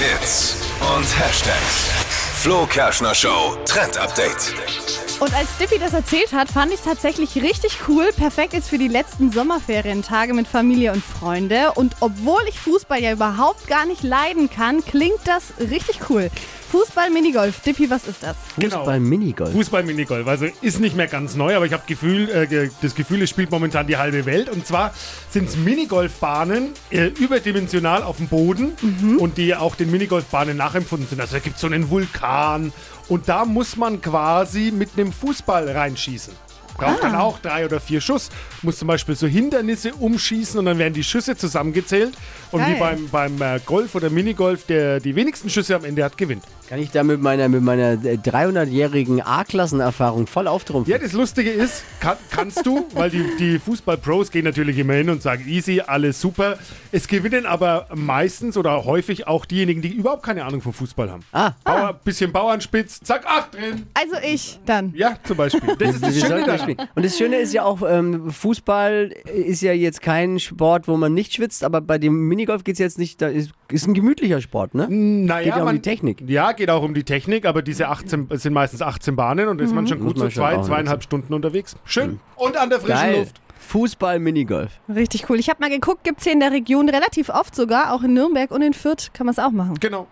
Hits und Hashtags. Flo Kerschner Show Trend Update. Und als Dippy das erzählt hat, fand ich es tatsächlich richtig cool. Perfekt jetzt für die letzten Sommerferientage mit Familie und Freunde. Und obwohl ich Fußball ja überhaupt gar nicht leiden kann, klingt das richtig cool. Fußball, Minigolf. Dippy, was ist das? Fußball Minigolf. Fußball Minigolf. Also ist nicht mehr ganz neu, aber ich habe Gefühl, äh, das Gefühl, es spielt momentan die halbe Welt. Und zwar sind es Minigolfbahnen äh, überdimensional auf dem Boden und die auch den Minigolfbahnen nachempfunden sind. Also da gibt es so einen Vulkan und da muss man quasi mit einem Fußball reinschießen. Braucht dann auch drei oder vier Schuss. Muss zum Beispiel so Hindernisse umschießen und dann werden die Schüsse zusammengezählt. Und wie Geil. beim, beim äh, Golf oder Minigolf, der die wenigsten Schüsse am Ende hat, gewinnt. Kann ich da mit meiner, mit meiner äh, 300-jährigen A-Klassenerfahrung voll auftrumpfen? Ja, das Lustige ist, kann, kannst du, weil die, die Fußball-Pros gehen natürlich immer hin und sagen, easy, alles super. Es gewinnen aber meistens oder häufig auch diejenigen, die überhaupt keine Ahnung vom Fußball haben. Ah. Bauer, bisschen Bauernspitz, zack, acht drin. Also ich dann. Ja, zum Beispiel. Das ist das Schöne daran. Spielen. Und das Schöne ist ja auch, ähm, Fußball ist ja jetzt kein Sport, wo man nicht schwitzt, aber bei dem Minigolf geht es jetzt nicht, da ist, ist ein gemütlicher Sport, ne? Naja, Geht ja um man- die Technik. Ja, geht auch um die Technik, aber diese 18, es sind meistens 18 Bahnen und da ist man schon Muss gut man so schon zwei, zweieinhalb. Stunden unterwegs. Schön. Und an der frischen Geil. Luft. Fußball Minigolf. Richtig cool. Ich habe mal geguckt, gibt es hier in der Region relativ oft sogar, auch in Nürnberg und in Fürth kann man es auch machen. Genau.